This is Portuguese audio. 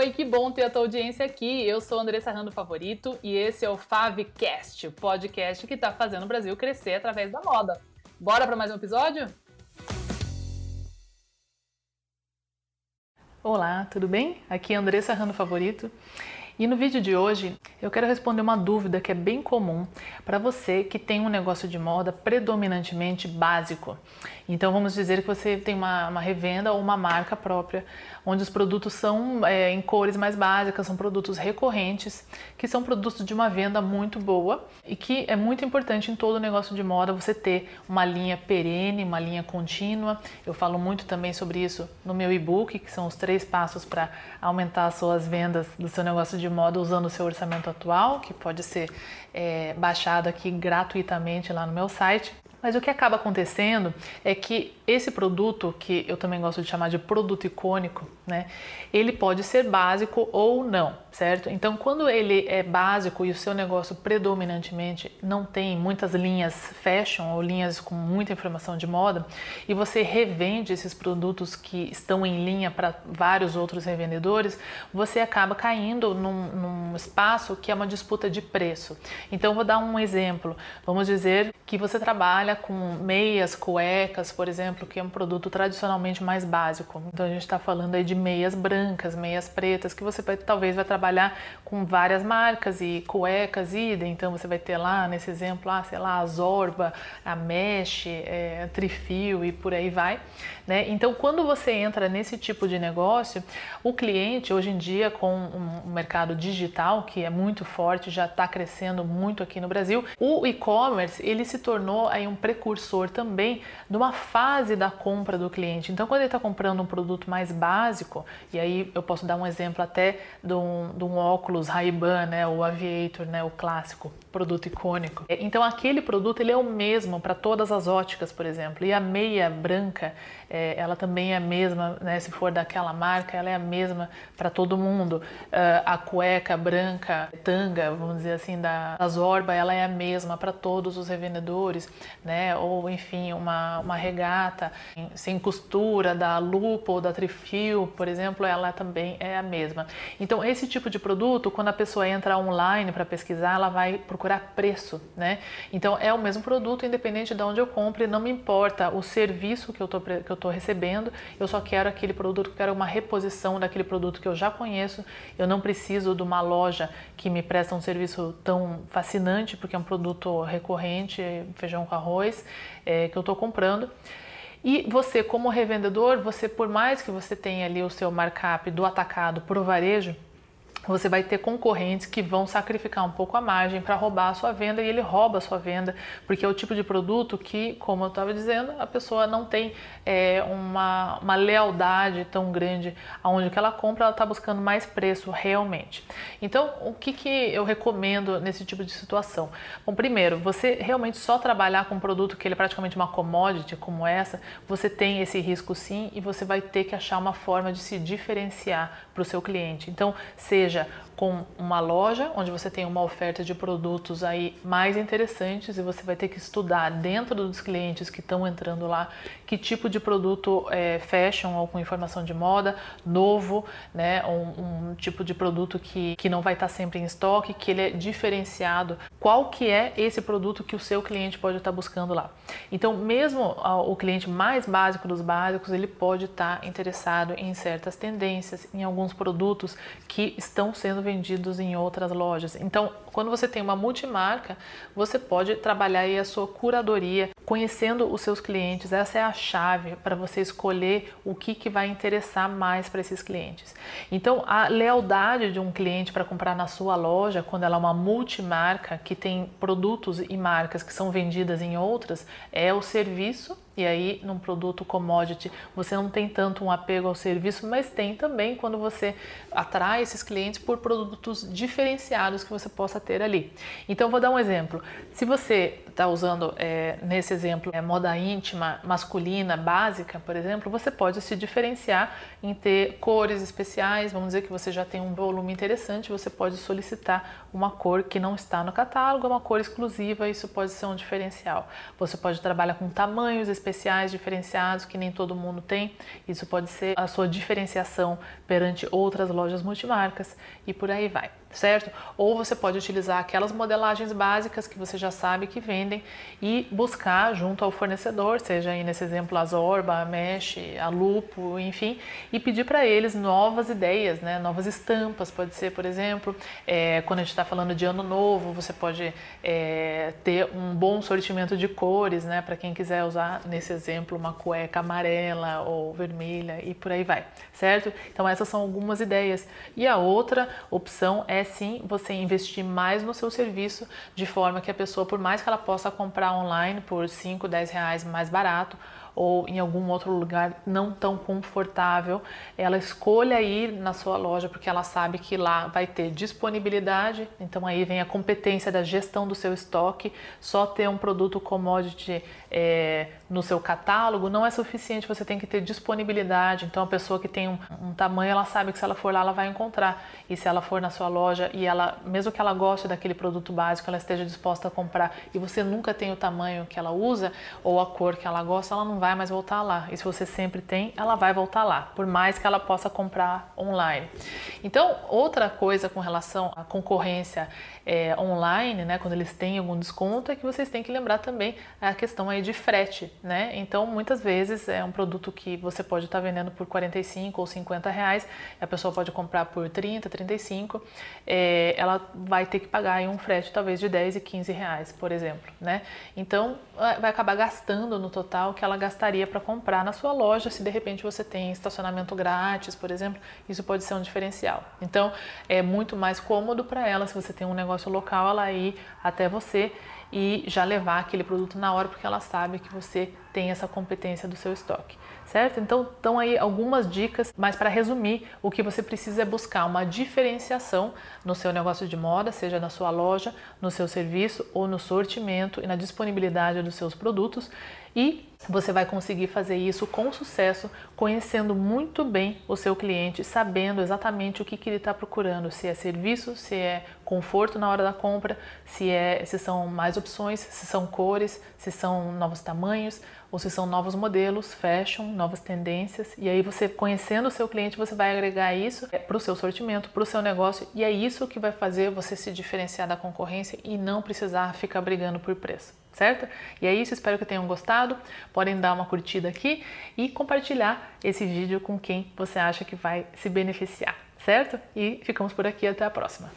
oi, que bom ter a tua audiência aqui. Eu sou Andressa Rando Favorito e esse é o Favcast, o podcast que está fazendo o Brasil crescer através da moda. Bora para mais um episódio? Olá, tudo bem? Aqui é Andressa Rando Favorito. E no vídeo de hoje eu quero responder uma dúvida que é bem comum para você que tem um negócio de moda predominantemente básico. Então vamos dizer que você tem uma, uma revenda ou uma marca própria, onde os produtos são é, em cores mais básicas, são produtos recorrentes, que são produtos de uma venda muito boa e que é muito importante em todo negócio de moda você ter uma linha perene, uma linha contínua. Eu falo muito também sobre isso no meu e-book, que são os três passos para aumentar as suas vendas do seu negócio de moda usando o seu orçamento atual, que pode ser é, baixado aqui gratuitamente lá no meu site. Mas o que acaba acontecendo é que esse produto, que eu também gosto de chamar de produto icônico, né, ele pode ser básico ou não, certo? Então, quando ele é básico e o seu negócio predominantemente não tem muitas linhas fashion ou linhas com muita informação de moda, e você revende esses produtos que estão em linha para vários outros revendedores, você acaba caindo num, num espaço que é uma disputa de preço. Então, vou dar um exemplo. Vamos dizer que você trabalha com meias, cuecas, por exemplo, que é um produto tradicionalmente mais básico. Então, a gente está falando aí de meias brancas, meias pretas, que você vai, talvez vai trabalhar com várias marcas e cuecas, idem. Então, você vai ter lá, nesse exemplo, ah, sei lá, a Zorba, a Mesh, é, a Trifio e por aí vai. Né? Então, quando você entra nesse tipo de negócio, o cliente, hoje em dia, com um mercado digital que é muito forte, já está crescendo muito aqui no Brasil, o e-commerce ele se tornou aí um precursor também de uma fase da compra do cliente. Então, quando ele está comprando um produto mais básico, e aí eu posso dar um exemplo até de um, de um óculos Ray-Ban, né, o Aviator, né, o clássico, produto icônico. Então, aquele produto ele é o mesmo para todas as óticas, por exemplo, e a meia branca é, ela também é a mesma, né, se for daquela marca, ela é a mesma para todo mundo. Uh, a cueca branca, tanga, vamos dizer assim, da, Zorba, ela é a mesma para todos os revendedores, né, ou enfim, uma, uma regata sem costura da Lupo ou da Trifil, por exemplo, ela também é a mesma. Então, esse tipo de produto, quando a pessoa entra online para pesquisar, ela vai procurar preço, né? Então, é o mesmo produto, independente de onde eu compre, não me importa o serviço que eu estou que eu estou recebendo, eu só quero aquele produto, quero uma reposição daquele produto que eu já conheço, eu não preciso de uma loja que me presta um serviço tão fascinante, porque é um produto recorrente, feijão com arroz, é, que eu estou comprando. E você, como revendedor, você por mais que você tenha ali o seu markup do atacado para o varejo, você vai ter concorrentes que vão sacrificar um pouco a margem para roubar a sua venda e ele rouba a sua venda, porque é o tipo de produto que, como eu estava dizendo, a pessoa não tem é, uma, uma lealdade tão grande aonde que ela compra, ela está buscando mais preço realmente. Então, o que, que eu recomendo nesse tipo de situação? Bom, primeiro, você realmente só trabalhar com um produto que ele é praticamente uma commodity como essa, você tem esse risco sim e você vai ter que achar uma forma de se diferenciar para o seu cliente. Então, seja com uma loja onde você tem uma oferta de produtos aí mais interessantes e você vai ter que estudar dentro dos clientes que estão entrando lá que tipo de produto é, fashion ou com informação de moda novo, né, um, um tipo de produto que, que não vai estar sempre em estoque, que ele é diferenciado. Qual que é esse produto que o seu cliente pode estar buscando lá? Então, mesmo o cliente mais básico dos básicos, ele pode estar interessado em certas tendências, em alguns produtos que estão sendo vendidos em outras lojas. Então, quando você tem uma multimarca, você pode trabalhar aí a sua curadoria, conhecendo os seus clientes. Essa é a chave para você escolher o que, que vai interessar mais para esses clientes. Então, a lealdade de um cliente para comprar na sua loja, quando ela é uma multimarca que tem produtos e marcas que são vendidas em outras, é o serviço e aí, num produto commodity, você não tem tanto um apego ao serviço, mas tem também quando você atrai esses clientes por produtos diferenciados que você possa ter ali. Então, vou dar um exemplo. Se você está usando é, nesse exemplo, é moda íntima, masculina, básica, por exemplo, você pode se diferenciar em ter cores especiais. Vamos dizer que você já tem um volume interessante, você pode solicitar uma cor que não está no catálogo, uma cor exclusiva, isso pode ser um diferencial. Você pode trabalhar com tamanhos especiais diferenciados que nem todo mundo tem, isso pode ser a sua diferenciação perante outras lojas multimarcas e por aí vai certo? Ou você pode utilizar aquelas modelagens básicas que você já sabe que vendem e buscar junto ao fornecedor, seja aí nesse exemplo a Zorba, a Mesh, a Lupo, enfim, e pedir para eles novas ideias, né? novas estampas, pode ser, por exemplo, é, quando a gente está falando de ano novo, você pode é, ter um bom sortimento de cores, né? para quem quiser usar nesse exemplo uma cueca amarela ou vermelha e por aí vai, certo? Então essas são algumas ideias. E a outra opção é é sim você investir mais no seu serviço, de forma que a pessoa, por mais que ela possa comprar online por 5, 10 reais mais barato, ou em algum outro lugar não tão confortável, ela escolha ir na sua loja porque ela sabe que lá vai ter disponibilidade. Então aí vem a competência da gestão do seu estoque. Só ter um produto commodity é, no seu catálogo não é suficiente. Você tem que ter disponibilidade. Então a pessoa que tem um, um tamanho, ela sabe que se ela for lá, ela vai encontrar. E se ela for na sua loja e ela, mesmo que ela goste daquele produto básico, ela esteja disposta a comprar e você nunca tem o tamanho que ela usa ou a cor que ela gosta, ela não vai mais voltar lá. E se você sempre tem, ela vai voltar lá, por mais que ela possa comprar online. Então, outra coisa com relação à concorrência é, online, né, quando eles têm algum desconto, é que vocês têm que lembrar também a questão aí de frete, né? Então, muitas vezes é um produto que você pode estar vendendo por 45 ou 50 reais, a pessoa pode comprar por 30, 35, é, ela vai ter que pagar aí um frete talvez de 10 e 15 reais, por exemplo, né? Então, vai acabar gastando no total que ela gastaria para comprar na sua loja, se de repente você tem estacionamento grátis, por exemplo, isso pode ser um diferencial. Então, é muito mais cômodo para ela se você tem um negócio local, ela ir até você e já levar aquele produto na hora, porque ela sabe que você tem essa competência do seu estoque, certo? Então, estão aí algumas dicas, mas para resumir, o que você precisa é buscar uma diferenciação no seu negócio de moda, seja na sua loja, no seu serviço ou no sortimento e na disponibilidade dos seus produtos e você vai conseguir fazer isso com sucesso, conhecendo muito bem o seu cliente, sabendo exatamente o que, que ele está procurando, se é serviço, se é conforto na hora da compra, se, é, se são mais opções, se são cores, se são novos tamanhos, ou se são novos modelos, fashion, novas tendências. E aí você conhecendo o seu cliente, você vai agregar isso para o seu sortimento, para o seu negócio, e é isso que vai fazer você se diferenciar da concorrência e não precisar ficar brigando por preço certo? E é isso, espero que tenham gostado. Podem dar uma curtida aqui e compartilhar esse vídeo com quem você acha que vai se beneficiar, certo? E ficamos por aqui, até a próxima.